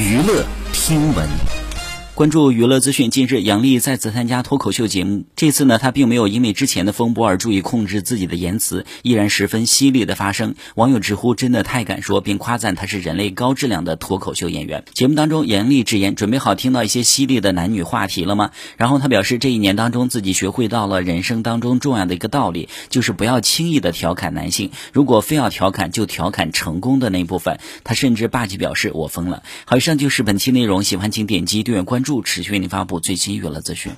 娱乐听闻。关注娱乐资讯，近日杨笠再次参加脱口秀节目，这次呢，她并没有因为之前的风波而注意控制自己的言辞，依然十分犀利的发声。网友直呼真的太敢说，并夸赞她是人类高质量的脱口秀演员。节目当中，杨笠直言准备好听到一些犀利的男女话题了吗？然后她表示，这一年当中自己学会到了人生当中重要的一个道理，就是不要轻易的调侃男性，如果非要调侃，就调侃成功的那部分。她甚至霸气表示我疯了。好，以上就是本期内容，喜欢请点击订阅关注。持续为您发布最新娱乐资讯。